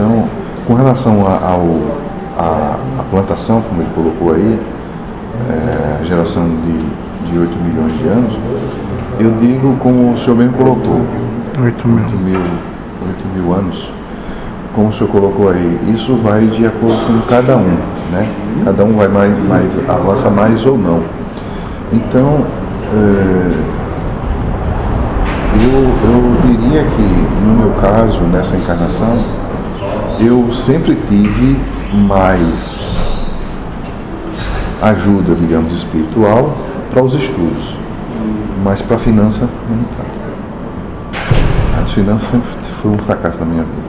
Então, com relação a plantação, como ele colocou aí, é, a geração de, de 8 milhões de anos, eu digo como o senhor mesmo colocou, 8 mil. 8 mil, 8 mil anos, como o senhor colocou aí, isso vai de acordo com cada um, né? Cada um vai mais, mais avança mais ou não. Então, é, eu, eu diria que, no meu caso, nessa encarnação, eu sempre tive mais ajuda, digamos, espiritual para os estudos, mas para a finança não tanto. As finanças sempre foi um fracasso na minha vida.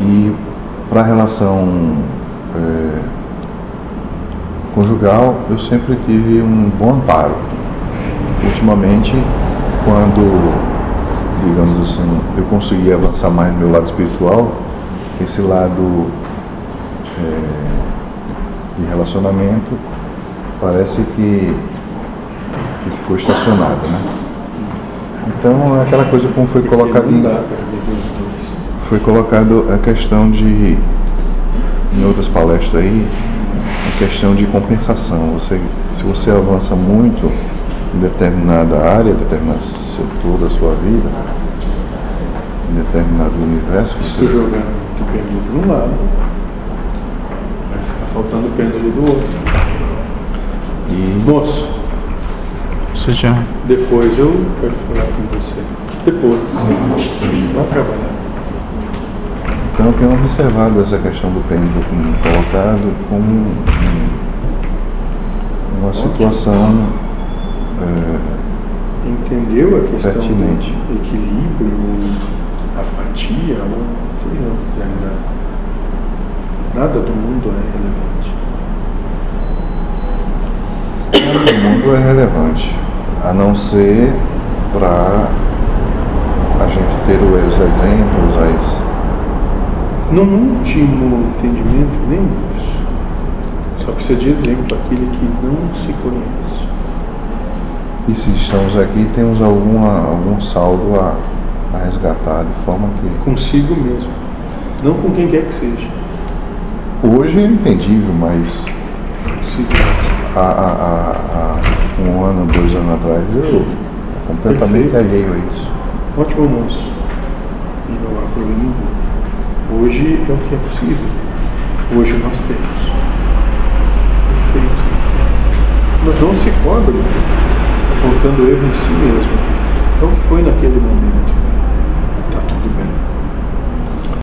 E para a relação é, conjugal, eu sempre tive um bom amparo. Ultimamente, quando, digamos assim, eu consegui avançar mais no meu lado espiritual, esse lado é, de relacionamento parece que, que ficou estacionado, né? Então, é aquela coisa como foi colocado em, foi colocado a questão de, em outras palestras aí, a questão de compensação. Você, se você avança muito em determinada área, determinado setor da sua vida, em determinado universo, você, jogar muito pêndulo para um lado, vai ficar faltando pêndulo do outro. e Moço, Você já. depois eu quero falar com você. Depois. Vai trabalhar. então eu tenho observado essa questão do pêndulo como colocado como um- uma situação é, Entendeu a questão Pertinente. do equilíbrio, apatia, ou seja o dar. Nada do mundo é relevante. o mundo é relevante, a não ser para a gente ter os exemplos, as, Num último entendimento, nem isso. Só precisa de exemplo aquele que não se conhece. e se estamos aqui temos alguma, algum saldo a, a resgatar de forma que Consigo mesmo. Não com quem quer que seja. hoje é entendível, mas Consigo mesmo. há, um ano, dois anos atrás eu completamente Perfeito. alheio a isso. Ótimo almoço. E não há problema nenhum. Hoje é o que é possível. Hoje nós temos. Perfeito. Mas não se cobre colocando erro em si mesmo. É o que foi naquele momento.